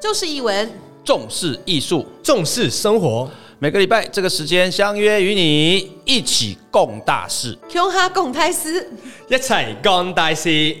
就是译文，重视艺术，重视生活，每个礼拜这个时间相约与你一起共大事，Q 哈共泰斯，一起共大事。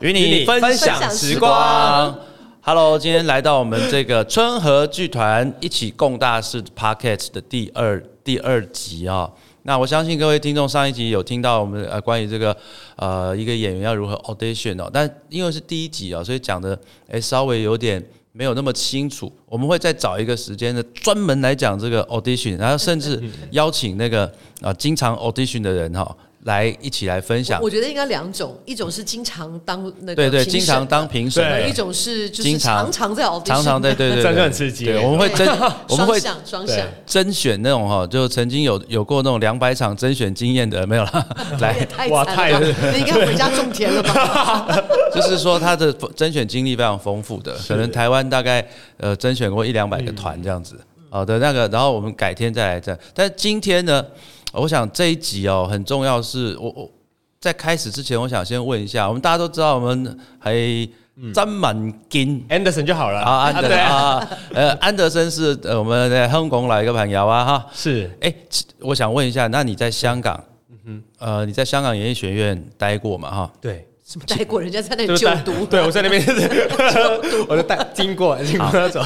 与你分分享享时时光。Hello，今天来到我们这个春和剧团一起共大事 Pocket 的第二第二集啊、那我相信各位听众上一集有听到我们呃关于这个呃一个演员要如何 audition 哦，但因为是第一集哦，所以讲的诶稍微有点没有那么清楚。我们会再找一个时间的，专门来讲这个 audition，然后甚至邀请那个啊、经常 audition 的人哈、来一起来分享。我。觉得应该两种，一种是经常当那个对对，经常当评审一种是就是经常常常在常常对对对，这对就很刺激。对，我们会甄，我们会双向双向。对，甄选那种哈，就曾经有有过那种两百场甄选经验的没有啦，也 来，太哇太你应该回家种田了吧？就是说他的甄选经历非常丰富的，可能台湾大概呃甄选过一两百个团这样子，好的那个，然后我们改天再来这样，但是今天呢，我想这一集哦很重要是，我我在开始之前，我想先问一下，我们大家都知道我们还沾满金。Anderson 就好了。啊，安德对啊，啊，呃，安德森是呃我们的香港来一个朋友啊，哈，是。哎，其我想问一下，那你在香港，嗯哼。呃，你在香港演艺学院待过嘛？哈，对，什么带过人家在那里就读？对我在那边 我就带经过经过那种，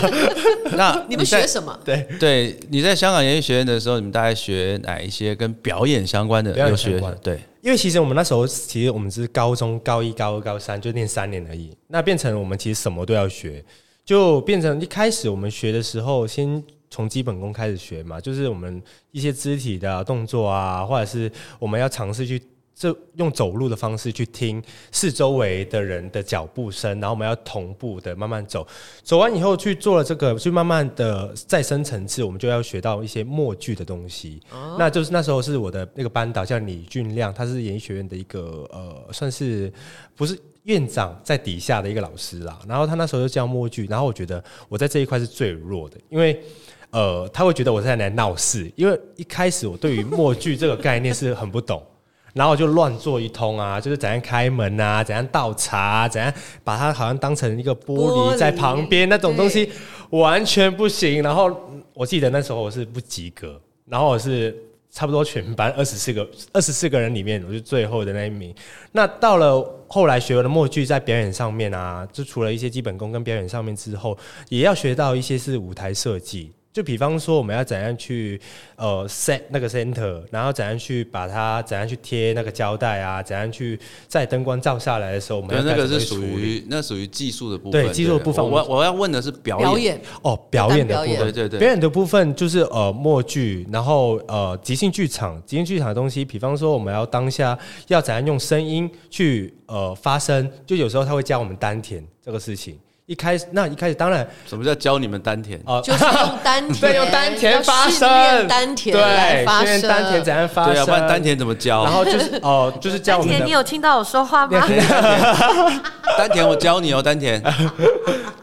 那你们学什么？对，对，你在香港演艺学院的时候，你们大概学哪一些跟表演相关的？表演有学相关对，因为其实我们那时候其实我们是高中高一、高二、高三就念三年而已，那变成我们其实什么都要学，就变成一开始我们学的时候先。从基本功开始学嘛，就是我们一些肢体的动作啊，或者是我们要尝试去这用走路的方式去听四周围的人的脚步声，然后我们要同步的慢慢走。走完以后去做了这个，去慢慢的再深层次，我们就要学到一些默剧的东西。那就是那时候是我的那个班导叫李俊亮，他是演艺学院的一个呃，算是不是院长在底下的一个老师啦。然后他那时候就教默剧，然后我觉得我在这一块是最弱的，因为。呃，他会觉得我在来闹事，因为一开始我对于默剧这个概念是很不懂，然后我就乱做一通啊，就是怎样开门啊，怎样倒茶、啊，怎样把它好像当成一个玻璃在旁边那种东西，完全不行。然后我记得那时候我是不及格，然后我是差不多全班二十四个二十四个人里面，我是最后的那一名。那到了后来学了默剧，在表演上面啊，就除了一些基本功跟表演上面之后，也要学到一些是舞台设计。就比方说，我们要怎样去呃 set 那个 center，然后怎样去把它怎样去贴那个胶带啊，怎样去在灯光照下来的时候，我们那个是属于那属于技术的部分。对技术的部分我我我要问的是表演。表演哦表演的部分。对对对表演的部分就是呃默剧，然后呃即兴剧场，即兴剧场的东西，比方说我们要当下要怎样用声音去呃发声，就有时候他会教我们丹田这个事情。一开始那一开始当然什么叫教你们丹田？哦就是用丹田，对用丹田发声要训练丹田来对发声，训练丹田怎样发对啊，不然丹田怎么教？然后就是 哦、就是教我们丹田，你有听到我说话吗？丹田我教你哦，丹田。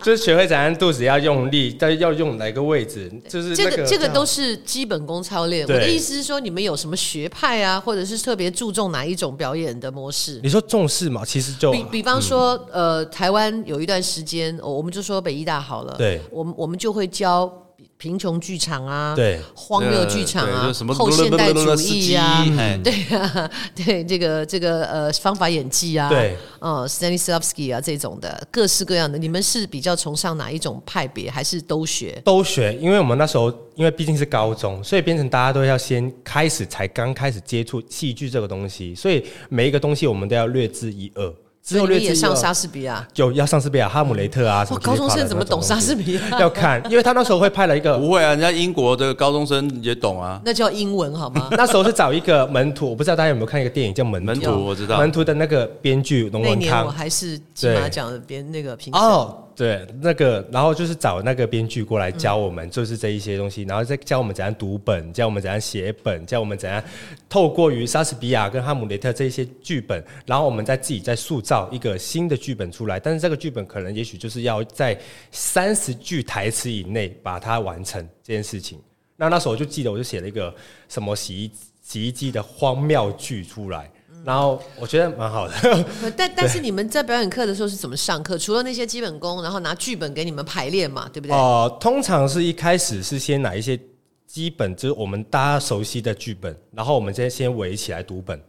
就是学会怎样肚子要用力，但要用哪个位置，就是这个这个都是基本功操练。我的意思是说，你们有什么学派啊，或者是特别注重哪一种表演的模式？你说重视嘛，其实就比比方说，呃，台湾有一段时间，哦我们就说北医大好了，对我们我们就会教贫穷剧场啊，对荒谬剧场啊什，么后现代主义啊，嘿对啊，对这个这个呃方法演技啊，对，呃 Stanislavski 啊这种的各式各样的，你们是比较崇尚哪一种派别，还是都学？都学，因为我们那时候因为毕竟是高中，所以变成大家都要先开始才刚开始接触戏剧这个东西，所以每一个东西我们都要略知一二。你们也上莎士比亚？有要上莎士比亚、哈姆雷特啊什哇，么。高中生怎么懂莎士比亚？要看，因为他那时候会派了一个，不会啊，人家英国的高中生也懂啊。那叫英文好吗？那时候是找一个门徒，我不知道大家有没有看一个电影叫《门徒》。门徒我知道门徒的那个编剧龙文那年我。还是金马奖的编那个评审。哦，对，那个，然后就是找那个编剧过来教我们，就是这一些东西，然后再教我们怎样读本，教我们怎样写本，教我们怎样透过于莎士比亚跟哈姆雷特这一些剧本，然后我们再自己再塑造一个新的剧本出来。但是这个剧本可能也许就是要在三十句台词以内把它完成这件事情。那那时候我就记得，我就写了一个什么洗衣洗衣机的荒谬剧出来。然后我觉得蛮好的。呃但 但是你们在表演课的时候是怎么上课？除了那些基本功，然后拿剧本给你们排练嘛，对不对？哦、通常是一开始是先拿一些基本，就是我们大家熟悉的剧本，然后我们先先围起来读本。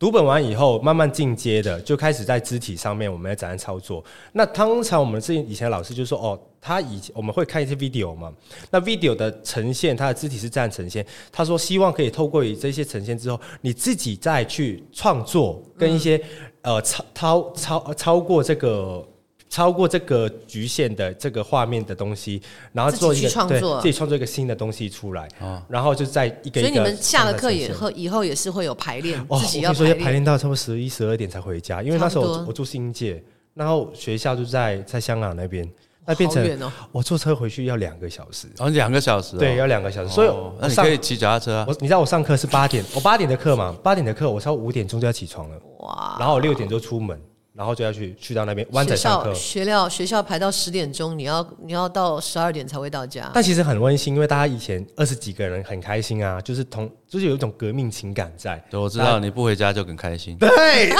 读本完以后，慢慢进阶的就开始在肢体上面我们要怎样操作。那通常我们之前以前老师就说，哦，他以前我们会看一些 video 嘛，那 video 的呈现，它的肢体是这样呈现。他说希望可以透过这些呈现之后，你自己再去创作，跟一些、呃超超超超过这个。超过这个局限的这个画面的东西，然后做一自己个对去创作。自己创作一个新的东西出来，然后就在一个一个所以你们下了课以后，以后也是会有排练，哦，自己要排练。到差不多十一、十二点才回家，因为那时候我我住新界，然后学校就在在香港那边，那变成哦。我坐车回去要两个小时，哦，两个小时、哦，对，要两个小时，所以哦那你可以骑脚踏车啊。我你知道我上课是八点，我八点的课嘛，八点的课我差不多五点钟就要起床了，哇！然后我六点就出门，然后就要去去到那边湾仔校上课。学校学校排到十点钟，你要你要到十二点才会到家。但其实很温馨，因为大家以前二十几个人很开心啊，就是同就是有一种革命情感在。对，我知道你不回家就很开心。对，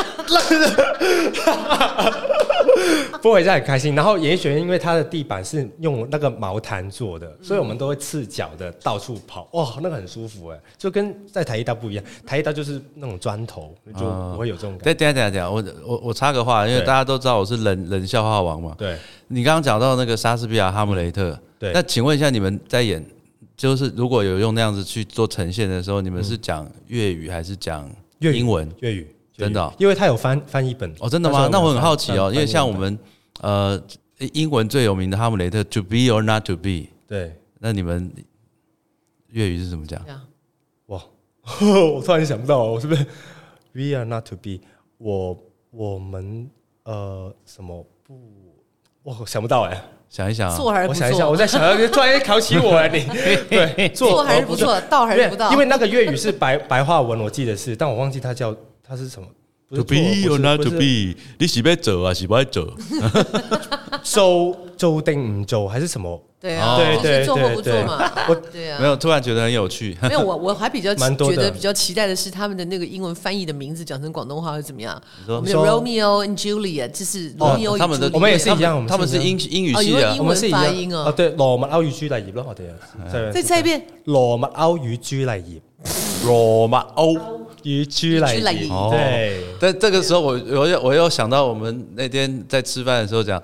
不回家很开心。然后演艺学院因为它的地板是用那个毛毯做的，所以我们都会赤脚的到处跑，哇，那个很舒服哎，就跟在台艺大不一样。台艺大就是那种砖头，就不会有这种感觉。等等下等下等下，我我我插个话，因为大家都知道我是冷冷笑话王嘛。对你刚刚讲到那个莎士比亚《哈姆雷特》，对那请问一下，你们在演，就是如果有用那样子去做呈现的时候，你们是讲粤语还是讲粤英文？粤语真的哦因为他有翻翻译本哦，真的吗？那我很好奇哦，因为像我们们呃英文最有名的《哈姆雷特》，To be or not to be，对那你们粤语是怎么讲？哇，我突然想不到，我是不是 We are not to be？我我们呃什么不？我想不到哎、想一想啊，做还是不我想一想，我在想，突然间考起我了，你 对做还是不做？到还是不到？因为那个粤语是白白话文，我记得是，但我忘记它叫它是什么。是 To be or not to be，你是要走还是不要做？做做定唔做还是什么？对啊，对就是做或不对对对做嘛。我对啊，没有，突然觉得很有趣。没有，我我还比较 蛮多觉得比较期待的是他们的那个英文翻译的名字讲成广东话会怎么样？说我们有 Romeo and Juliet，就是罗密欧与他们的我们也是一样他们是英英语系的我们是发音哦哦，对，羅密歐與朱麗葉咯，我哋啊，再再一遍，羅密歐與朱麗葉，羅密歐。與朱麗朱麗葉葉，對，但这个时候我，我又我又想到我们那天在吃饭的时候讲，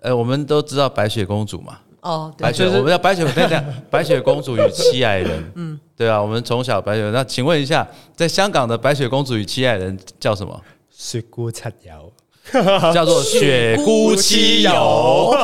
呃，我们都知道白雪公主嘛，哦，对白，雪，就是我们叫白雪，等一下，白雪公主与七矮人，嗯，对啊，我们从小白雪。那请问一下，在香港的白雪公主与七矮人叫什么？雪姑七友，叫做雪姑七友。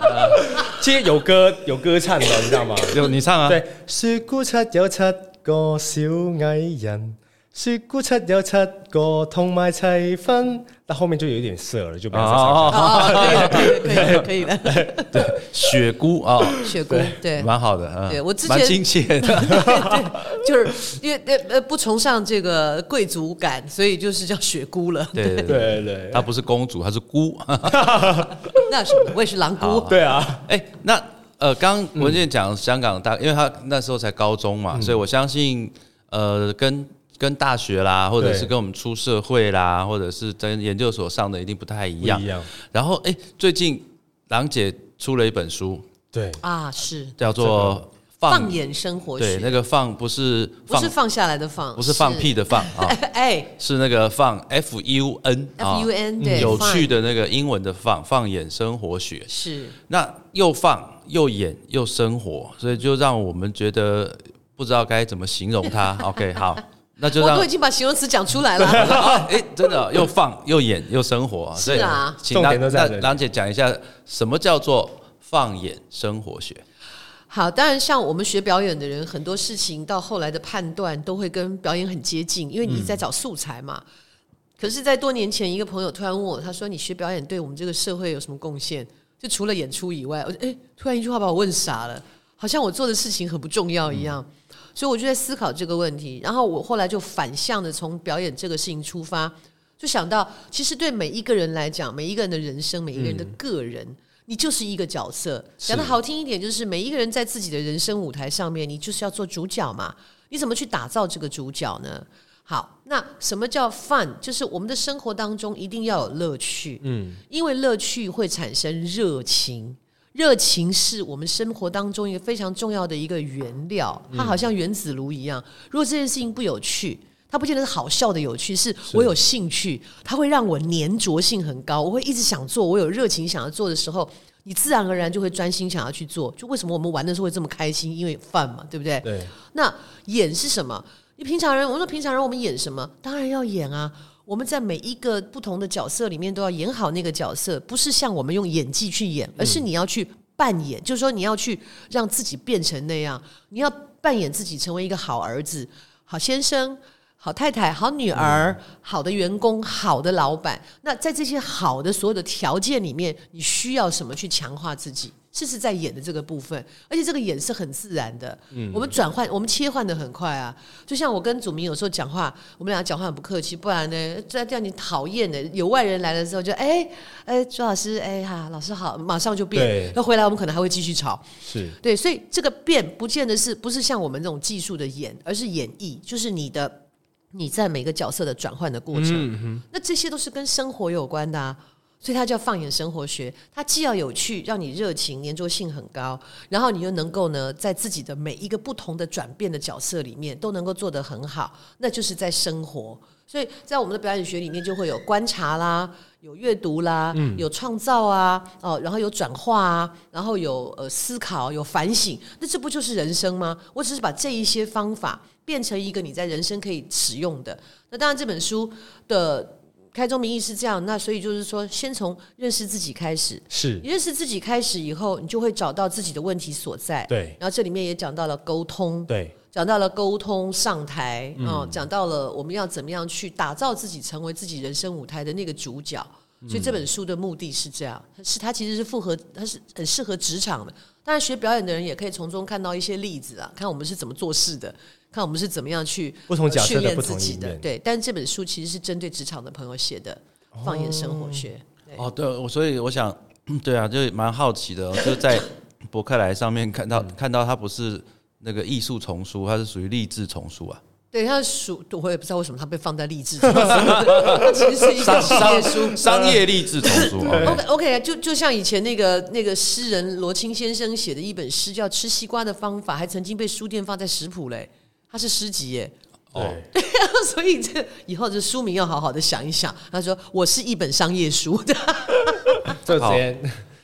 其实有歌有歌唱的，你知道吗？有你唱啊？对，雪姑七有七个小矮人，雪姑七有七個同埋齊分，但後面就有一點色了，就不要再唱了。可以了，可以了，可以了，可以了。雪姑啊，雪姑，对，蛮好的啊，对我之前蛮亲切的。就是因为呃呃不崇尚这个贵族感，所以就是叫雪姑了。对对对，對對她不是公主，她是姑。那什么，我也是狼姑。對啊，哎、那呃，刚刚文健讲香港大，因为他那时候才高中嘛，所以我相信呃，跟跟大学啦，或者是跟我们出社会啦，或者是在研究所上的一定不太一样。不一。樣，然后哎、最近郎姐出了一本书，对。啊，是。叫做放放眼生活对，学，那个放不是放不是放下来的放，不是放屁的放啊，哎。是那个放 F U N 啊，F U N 对，有趣的那个英文的放放眼生活学。是。那又放又演又生活，所以就让我们觉得不知道该怎么形容它。OK，好，那就我都已经把形容词讲出来了。哎、真的又放又演又生活，是啊所以请重点都姐讲一下什么叫做放眼生活学。好，当然像我们学表演的人，很多事情到后来的判断都会跟表演很接近，因为你在找素材嘛。可是，在多年前，一个朋友突然问我，他说：“你学表演对我们这个社会有什么贡献？就除了演出以外，我就哎，突然一句话把我问傻了，好像我做的事情很不重要一样。所以我就在思考这个问题，然后我后来就反向的从表演这个事情出发，就想到，其实对每一个人来讲，每一个人的人生，每一个人的个人，你就是一个角色。讲的好听一点，就是每一个人在自己的人生舞台上面，你就是要做主角嘛。你怎么去打造这个主角呢？好，那什么叫 fun？就是我们的生活当中一定要有乐趣，嗯，因为乐趣会产生热情，热情是我们生活当中一个非常重要的一个原料，它好像原子炉一样。如果这件事情不有趣，它不见得是好笑的有趣，是我有兴趣，它会让我粘着性很高，我会一直想做，我有热情想要做的时候，你自然而然就会专心想要去做。就为什么我们玩的时候会这么开心？因为饭嘛，对不对？对。那演是什么？你平常人，我说平常人我们演什么？当然要演啊！我们在每一个不同的角色里面都要演好那个角色，不是像我们用演技去演，而是你要去扮演，就是说你要去让自己变成那样，你要扮演自己成为一个好儿子、好先生。好太太、好女儿、好的员工、好的老板，那在这些好的所有的条件里面，你需要什么去强化自己？这是在演的这个部分，而且这个演是很自然的。嗯，我们转换、我们切换的很快啊。就像我跟祖明有时候讲话，我们俩讲话很不客气，不然呢，这样你讨厌的。有外人来的时候，就哎哎，朱老师，哎哈，老师好，马上就变。那回来我们可能还会继续吵。是对，所以这个变不见得是不是像我们这种技术的演，而是演绎，就是你的。你在每个角色的转换的过程，那这些都是跟生活有关的啊，所以它叫放眼生活学。它既要有趣，让你热情、粘着性很高，然后你又能够呢，在自己的每一个不同的转变的角色里面，都能够做得很好，那就是在生活。所以在我们的表演学里面，就会有观察啦，有阅读啦，有创造啊，哦，然后有转化啊，然后有呃思考，有反省，那这不就是人生吗？我只是把这一些方法。变成一个你在人生可以使用的。那当然，这本书的开宗明义是这样。那所以就是说，先从认识自己开始。是，你认识自己开始以后，你就会找到自己的问题所在。对。然后这里面也讲到了沟通。对。讲到了沟通上台啊，讲到了我们要怎么样去打造自己，成为自己人生舞台的那个主角。所以这本书的目的是这样，是它其实是符合，它是很适合职场的。当然，学表演的人也可以从中看到一些例子啊，看我们是怎么做事的。看我们是怎么样去不同角色的不同的，对。但是这本书其实是针对职场的朋友写的，放眼生活学。哦，对，我所以我想，对啊，就蛮好奇的，就在博客来上面看到看到它不是那个艺术丛书，它是属于励志丛书啊。对，它属我也不知道为什么它被放在励志丛书，它其实是一个商业书，商业励志丛书。OK OK，就就像以前那个那个诗人罗青先生写的一本诗叫《吃西瓜的方法》，还曾经被书店放在食谱嘞。他是诗集耶，哦，所以这以后这书名要好好的想一想。他说：“我是一本商业书。”的，好，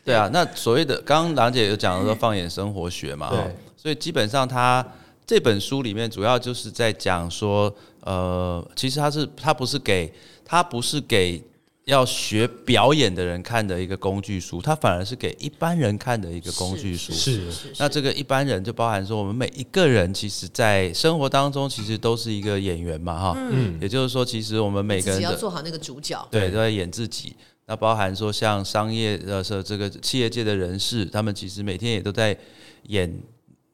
对啊。那所谓的刚刚兰姐有讲说放眼生活学嘛，对，所以基本上他这本书里面主要就是在讲说，呃，其实他是他不是给他不是给。要学表演的人看的一个工具书，它反而是给一般人看的一个工具书。是，那这个一般人就包含说，我们每一个人其实，在生活当中其实都是一个演员嘛，哈。嗯。也就是说，其实我们每个人要做好那个主角。对，都在演自己。那包含说，像商业呃是这个企业界的人士，他们其实每天也都在演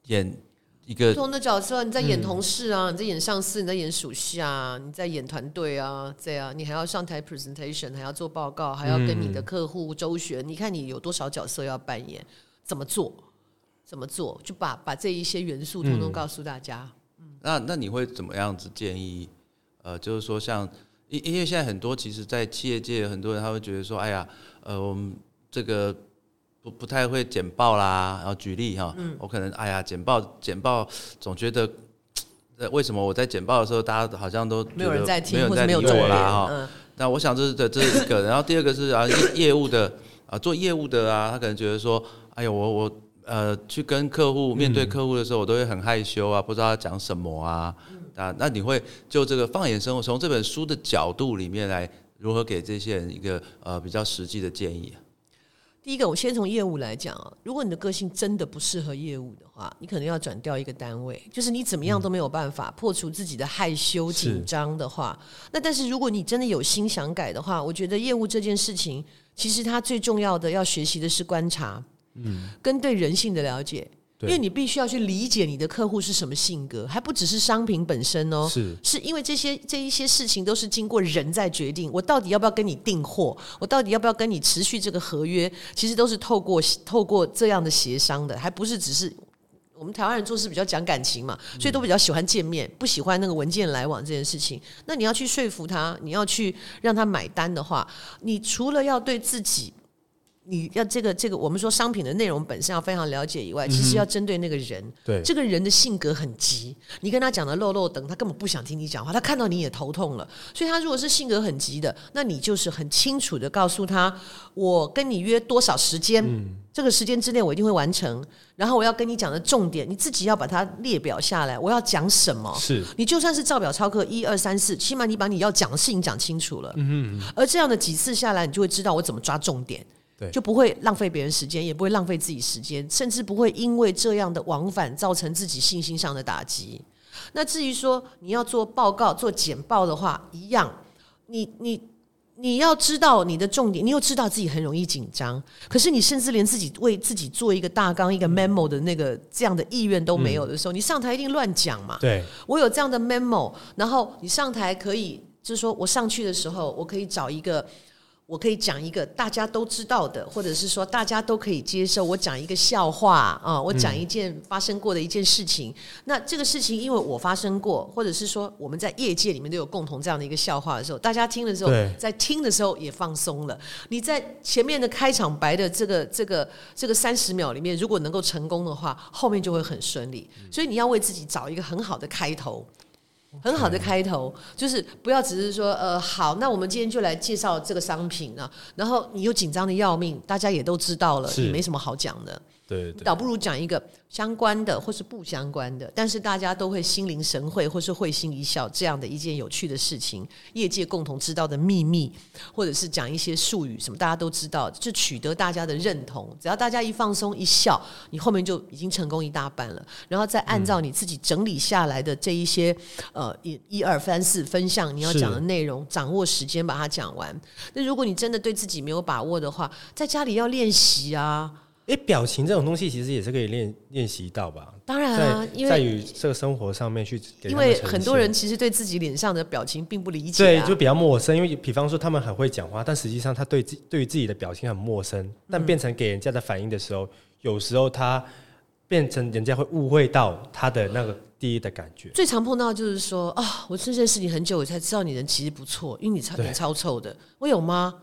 演。一个不同的角色，你在演同事啊，你在演上司，你在演属下，你在演团队啊，这样你还要上台 presentation，还要做报告，还要跟你的客户周旋。你看你有多少角色要扮演，怎么做？怎么做？就把把这一些元素通通告诉大家。嗯那那你会怎么样子建议？呃，就是说，像因因为现在很多其实，在企业界很多人他会觉得说，哎呀，呃，我们这个。不不太会简报啦，然后举例哈，我可能哎呀简报简报总觉得，呃为什么我在简报的时候大家好像都没有人在听，没有在理我啦哈？那我想这是这这是一个，然后第二个是啊业业务的啊做业务的啊，他可能觉得说，哎呀我我呃去跟客户面对客户的时候，我都会很害羞啊，不知道要讲什么啊啊，那你会就这个放眼生活，从这本书的角度里面来如何给这些人一个呃比较实际的建议？第一个，我先从业务来讲啊，如果你的个性真的不适合业务的话，你可能要转调一个单位。就是你怎么样都没有办法破除自己的害羞紧张的话，那但是如果你真的有心想改的话，我觉得业务这件事情，其实它最重要的要学习的是观察，嗯，跟对人性的了解。因为你必须要去理解你的客户是什么性格，还不只是商品本身哦，是是因为这些这一些事情都是经过人在决定。我到底要不要跟你订货？我到底要不要跟你持续这个合约？其实都是透过透过这样的协商的，还不是只是。我们台湾人做事比较讲感情嘛，所以都比较喜欢见面，不喜欢那个文件来往这件事情。那你要去说服他，你要去让他买单的话，你除了要对自己。你要这个这个，我们说商品的内容本身要非常了解以外，其实要针对那个人。对，这个人的性格很急，你跟他讲的漏漏等，他根本不想听你讲话，他看到你也头痛了。所以他如果是性格很急的，那你就是很清楚的告诉他，我跟你约多少时间，这个时间之内我一定会完成。然后我要跟你讲的重点，你自己要把它列表下来，我要讲什么？是你就算是照表超课，一二三四，起码你把你要讲的事情讲清楚了。嗯而这样的几次下来，你就会知道我怎么抓重点。就不会浪费别人时间，也不会浪费自己时间，甚至不会因为这样的往返造成自己信心上的打击。那至于说你要做报告、做简报的话，一样，你你你要知道你的重点，你又知道自己很容易紧张，可是你甚至连自己为自己做一个大纲、一个 memo 的那个这样的意愿都没有的时候，你上台一定乱讲嘛？对，我有这样的 memo，然后你上台可以，就是说我上去的时候，我可以找一个。我可以讲一个大家都知道的，或者是说大家都可以接受。我讲一个笑话啊，我讲一件发生过的一件事情。那这个事情因为我发生过，或者是说我们在业界里面都有共同这样的一个笑话的时候，大家听的时候，在听的时候也放松了。你在前面的开场白的这个这个这个三十秒里面，如果能够成功的话，后面就会很顺利。所以你要为自己找一个很好的开头。很好的开头，就是不要只是说，呃，好，那我们今天就来介绍这个商品啊，然后你又紧张的要命，大家也都知道了，也没什么好讲的。对，倒不如讲一个相关的或是不相关的，但是大家都会心领神会或是会心一笑这样的一件有趣的事情，业界共同知道的秘密，或者是讲一些术语什么大家都知道，就取得大家的认同。只要大家一放松一笑，你后面就已经成功一大半了。然后再按照你自己整理下来的这一些呃一一二三四分项你要讲的内容，掌握时间把它讲完。那如果你真的对自己没有把握的话，在家里要练习啊。哎，表情这种东西其实也是可以练练习到吧？当然啊，因为在于这个生活上面去，因为很多人其实对自己脸上的表情并不理解，对，就比较陌生。因为比方说他们很会讲话，但实际上他对自对于自己的表情很陌生，但变成给人家的反应的时候，有时候他变成人家会误会到他的那个第一的感觉。最常碰到就是说啊，我认识你很久，我才知道你人其实不错，因为你超脸超臭的，我有吗？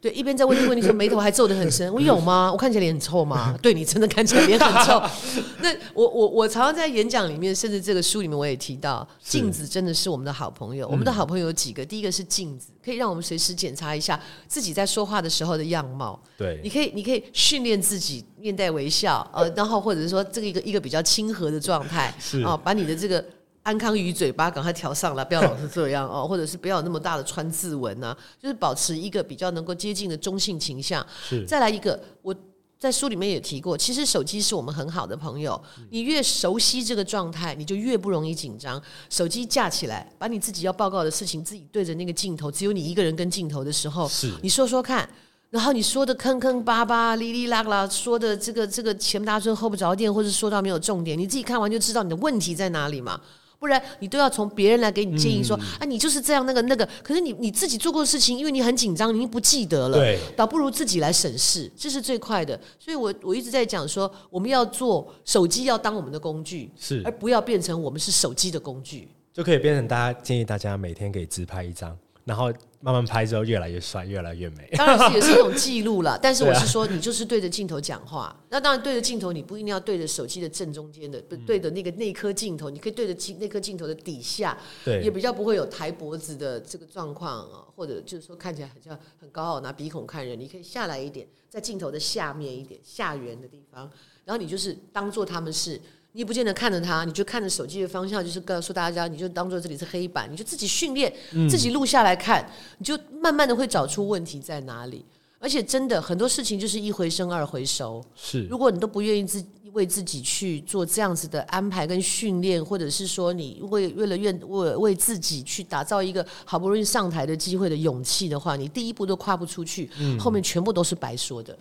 对，一边在问这个问题说 眉头还皱得很深，我有吗？我看起来脸很臭吗？对你真的看起来脸很臭。那我我我常常在演讲里面，甚至这个书里面我也提到，镜子真的是我们的好朋友。我们的好朋友有几个？第一个是镜子，可以让我们随时检查一下自己在说话的时候的样貌。对，你可以你可以训练自己面带微笑，呃，然后或者是说这个一个一个比较亲和的状态，啊，把你的这个。安康鱼嘴巴赶快调上来，不要老是这样哦，或者是不要有那么大的川字纹啊，就是保持一个比较能够接近的中性倾向。是，再来一个，我在书里面也提过，其实手机是我们很好的朋友，你越熟悉这个状态，你就越不容易紧张。手机架起来，把你自己要报告的事情自己对着那个镜头，只有你一个人跟镜头的时候，是，你说说看，然后你说的坑坑巴巴、哩哩啦啦，说的这个这个前不搭村后不着店，或者说到没有重点，你自己看完就知道你的问题在哪里嘛。不然你都要从别人来给你建议说啊，你就是这样那个那个。可是你你自己做过的事情，因为你很紧张，你不记得了。倒不如自己来审视，这是最快的。所以我我一直在讲说，我们要做手机要当我们的工具，是而不要变成我们是手机的工具，就可以变成大家建议大家每天可以自拍一张。然后慢慢拍之后，越来越帅，越来越美。当然是也是一种记录了。但是我是说，你就是对着镜头讲话。那当然对着镜头，你不一定要对着手机的正中间的，不对着那个那颗镜头，你可以对着镜那颗镜头的底下，对，也比较不会有抬脖子的这个状况啊，或者就是说看起来很像很高傲，拿鼻孔看人。你可以下来一点，在镜头的下面一点，下缘的地方，然后你就是当做他们是。你不见得看着他，你就看着手机的方向，就是告诉大家，你就当做这里是黑板，你就自己训练，自己录下来看，你就慢慢的会找出问题在哪里。而且真的很多事情就是一回生二回熟，是。如果你都不愿意自为自己去做这样子的安排跟训练，或者是说你为为了愿为为自己去打造一个好不容易上台的机会的勇气的话，你第一步都跨不出去，后面全部都是白说的。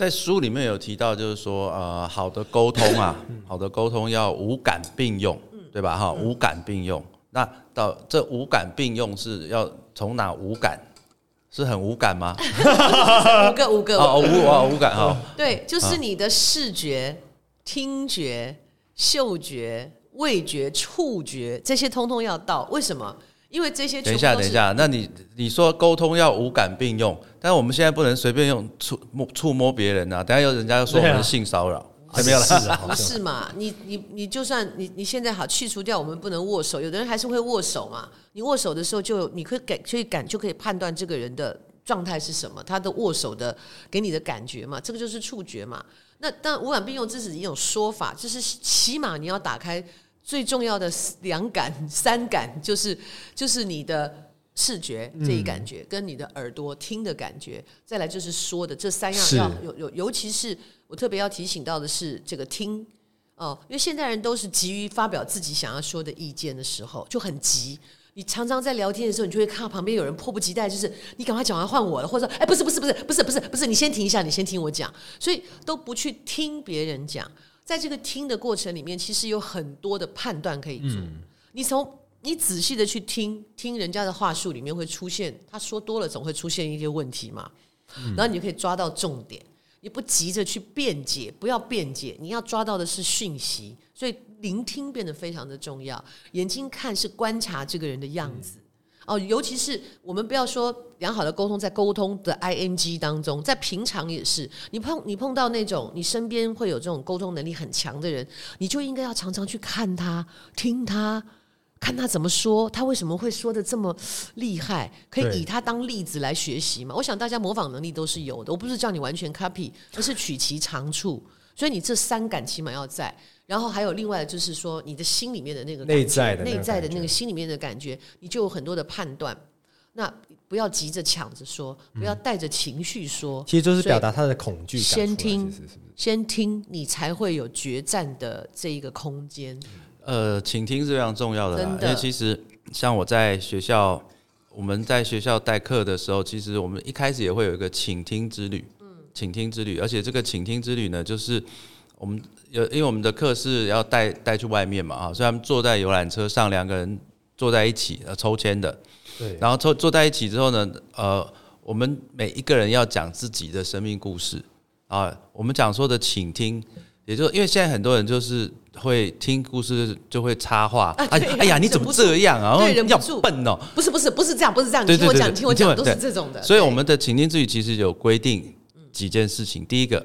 在书里面有提到，就是说，呃，好的沟通啊，好的沟通要五感并用，对吧？哈，五感并用。那到这五感并用是要从哪五感？是很无感吗？五个五个哦，五啊五感哈。对，就是你的视觉、听觉、嗅觉、味觉、触觉这些通通要到。为什么？因为这些等一下，等一下，那你你说沟通要五感并用，但是我们现在不能随便用触摸触摸别人啊，等下又人家又说我们性骚扰，还 没有了，不是嘛？你你你就算你你现在好去除掉我们不能握手，有的人还是会握手嘛。你握手的时候就你可以感可以感就可以判断这个人的状态是什么，他的握手的给你的感觉嘛，这个就是触觉嘛。那但五感并用这是一种说法，就是起码你要打开。最重要的两感、三感，就是就是你的视觉这一感觉，跟你的耳朵听的感觉，再来就是说的这三样要有有，尤其是我特别要提醒到的是这个听哦，因为现代人都是急于发表自己想要说的意见的时候，就很急。你常常在聊天的时候，你就会看到旁边有人迫不及待，就是你赶快讲完换我了，或者说哎，不是不是不是不是不是不是，你先停一下，你先听我讲，所以都不去听别人讲。在这个听的过程里面，其实有很多的判断可以做。你从你仔细的去听听人家的话术里面会出现，他说多了总会出现一些问题嘛。然后你就可以抓到重点，你不急着去辩解，不要辩解，你要抓到的是讯息。所以聆听变得非常的重要。眼睛看是观察这个人的样子。哦，尤其是我们不要说良好的沟通，在沟通的 I N G 当中，在平常也是，你碰你碰到那种你身边会有这种沟通能力很强的人，你就应该要常常去看他，听他，看他怎么说，他为什么会说的这么厉害，可以以他当例子来学习嘛？我想大家模仿能力都是有的，我不是叫你完全 copy，而是取其长处，所以你这三感起码要在。然后还有另外就是说，你的心里面的那个内在的内在的那个心里面的感觉，你就有很多的判断。那不要急着抢着说，不要带着情绪说，其实就是表达他的恐惧。先听，先听，你才会有决战的这一个空间。呃，倾听是非常重要的，因为其实像我在学校，我们在学校代课的时候，其实我们一开始也会有一个倾听之旅，嗯，倾听之旅，而且这个倾听之旅呢，就是我们。有，因为我们的课是要带带去外面嘛，啊，所以他们坐在游览车上，两个人坐在一起，呃，抽签的，对，然后抽坐在一起之后呢，呃，我们每一个人要讲自己的生命故事，啊，我们讲说的请听，也就因为现在很多人就是会听故事就会插话，哎哎呀，你怎么这样啊？对，要笨哦，不是不是不是这样，不是这样，你听我讲，听我讲，都是这种的。所以我们的倾听之语其实有规定几件事情，第一个，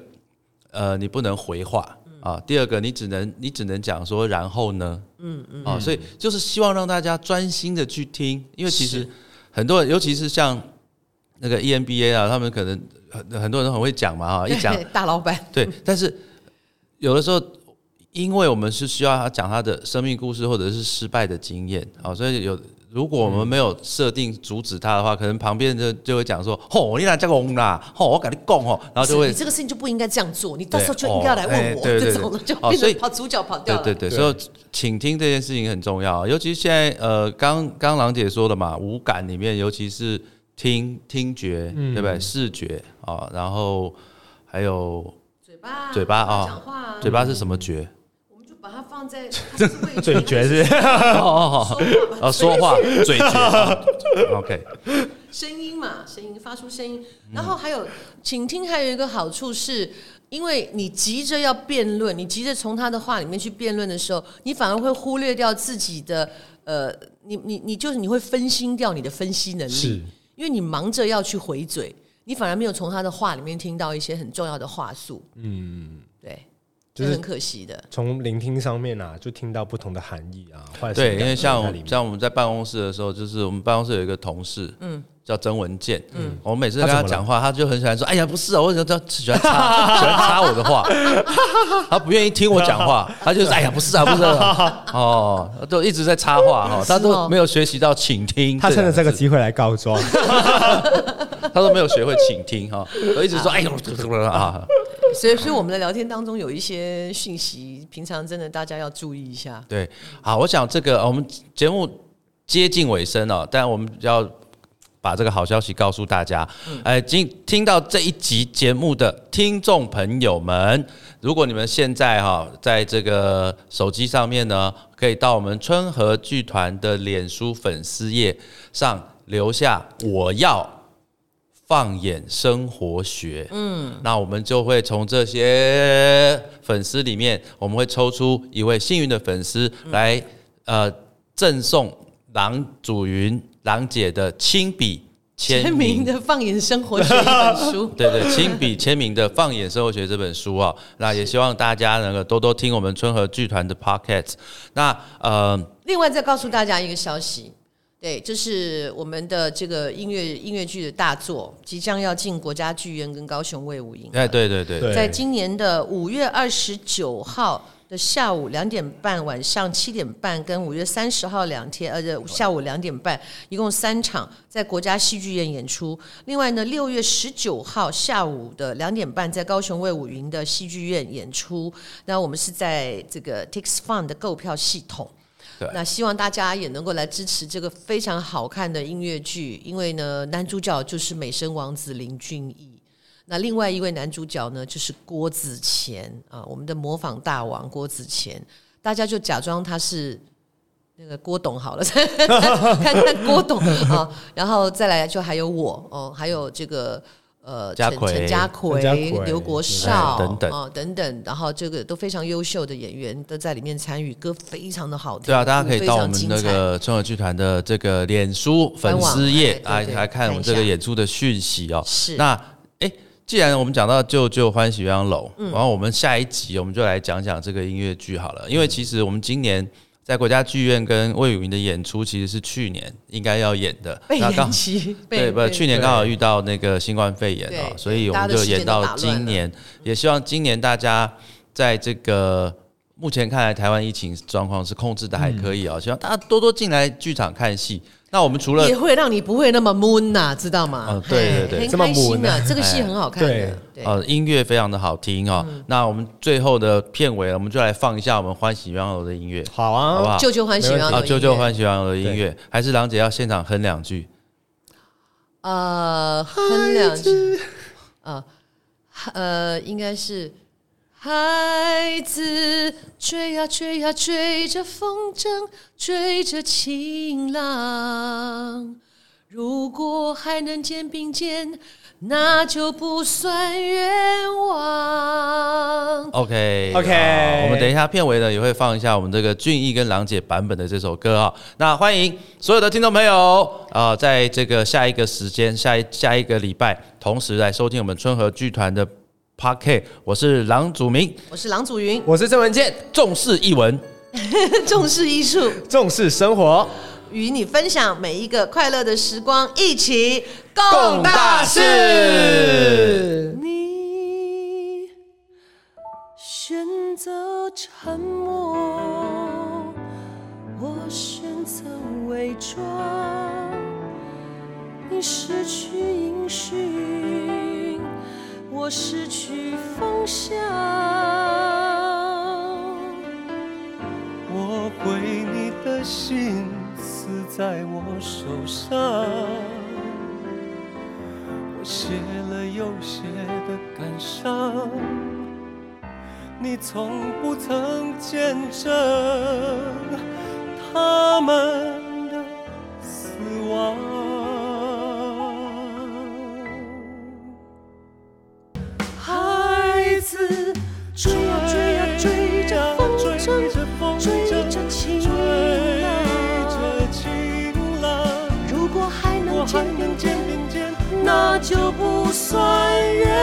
呃，你不能回话。啊，第二个你只能你只能讲说，然后呢？嗯嗯，啊，所以就是希望让大家专心的去听，因为其实很多人，尤其是像那个 EMBA 啊，他们可能很很多人很会讲嘛，哈，一讲 大老板对，但是有的时候，因为我们是需要他讲他的生命故事或者是失败的经验，啊，所以有。如果我们没有设定阻止他的话，可能旁边就就会讲说：“吼，你哪叫翁啦？吼，我跟你讲吼。”然后就会你这个事情就不应该这样做，你到时候就应该来问我这种的，就变成跑主角跑掉了。对对对，所以请听这件事情很重要，尤其现在呃，刚刚郎姐说的嘛，五感里面，尤其是听听觉，对不对？视觉啊，然后还有嘴巴，嘴巴啊，嘴巴是什么觉？把它放在 嘴角是？哦哦说话。嘴角。OK 声音嘛声音发出声音，然后还有倾听，还有一个好处是，因为你急着要辩论，你急着从他的话里面去辩论的时候，你反而会忽略掉自己的呃，你你你就是你会分心掉你的分析能力，因为你忙着要去回嘴，你反而没有从他的话里面听到一些很重要的话术。嗯，对。就是很可惜的，从聆听上面啊，就听到不同的含义啊。对，因为像像我们在办公室的时候，就是我们办公室有一个同事，嗯，叫曾文健，嗯，我每次跟他讲话，他就很喜欢说：“哎呀，不是啊，为什么这喜欢插 喜欢插我的话？他不愿意听我讲话，他就是哎呀，不是啊，不是啊。哦，都一直在插话哈，他都没有学习到倾听，他趁着这个机会来告状，他都没有学会倾听哈，我一直说哎呦啊。”所以，所以我们的聊天当中有一些讯息，平常真的大家要注意一下。对，好，我想这个我们节目接近尾声了，但我们要把这个好消息告诉大家。哎，听听到这一集节目的听众朋友们，如果你们现在哈在这个手机上面呢，可以到我们春和剧团的脸书粉丝页上留下我要。放眼生活学。嗯，那我们就会从这些粉丝里面，我们会抽出一位幸运的粉丝来，呃，赠送郎祖云郎姐的亲笔签签名名。的《放眼生活学》这本书。对对，亲笔签名的《放眼生活学》这本书啊、那也希望大家能够多多听我们春和剧团的 p o c k e t。那呃，另外再告诉大家一个消息，对，就是我们的这个音乐音乐剧的大作即将要进国家剧院跟高雄卫武营。哎，对对对，对在今年的五月二十九号的下午两点半、晚上七点半，跟五月三十号两天，呃，下午两点半，一共三场在国家戏剧院演出。另外呢，六月十九号下午的两点半，在高雄卫武营的戏剧院演出。那我们是在这个 Tix Fun 的购票系统。对那希望大家也能够来支持这个非常好看的音乐剧，因为呢，男主角就是美声王子林俊逸。那另外一位男主角呢，就是郭子乾啊，我们的模仿大王郭子乾，大家就假装他是那个郭董好了，看看郭董啊，然后再来就还有我哦，还有这个。呃，陈家奎陈家奎、刘国少哎等等啊等等，然后这个都非常优秀的演员都在里面参与，歌非常的好听。对啊，大家可以到我们那个春和剧团的这个脸书粉丝页来来看我们这个演出的讯息哦。是那哎，既然我们讲到舅舅欢喜鸳鸯楼，嗯然后我们下一集我们就来讲讲这个音乐剧好了，因为其实我们今年。在国家剧院跟魏武云的演出其实是去年应该要演的，被那刚延期，对，不，去年刚好遇到那个新冠肺炎哦，对。所以我们就演到今年，也希望今年大家在这个目前看来台湾疫情状况是控制的还可以哦，希望大家多多进来剧场看戏。那我们除了也会让你不会那么闷呐、知道吗？嗯对对对嘿很这么开心的、啊这个戏很好看的，对对，呃音乐非常的好听哦，那我们最后的片尾，我们就来放一下我们欢喜鸳鸯楼的音乐，好啊，好不好？舅舅欢喜鸳鸯啊，楼，啾啾欢喜鸳鸯楼的音乐，还是郎姐要现场哼两句。呃，哼两句，啊，呃，应该是孩子追呀追呀追着风筝，追着情郎。如果还能肩并肩，那就不算冤枉。OK OK 好我们等一下片尾呢也会放一下我们这个俊逸跟郎姐版本的这首歌啊、那欢迎所有的听众朋友啊、在这个下一个时间、下一下一个礼拜，同时来收听我们春和剧团的 p a r k 我是郎祖明，我是郎祖云，我是郑文健，重视译文，重视艺术，重视生活，与你分享每一个快乐的时光，一起共大事。你选择沉默，我选择伪装。你失去音讯，我失去方向。我回你的心死在我手上，我写了又写的感伤，你从不曾见证他们的死亡。算远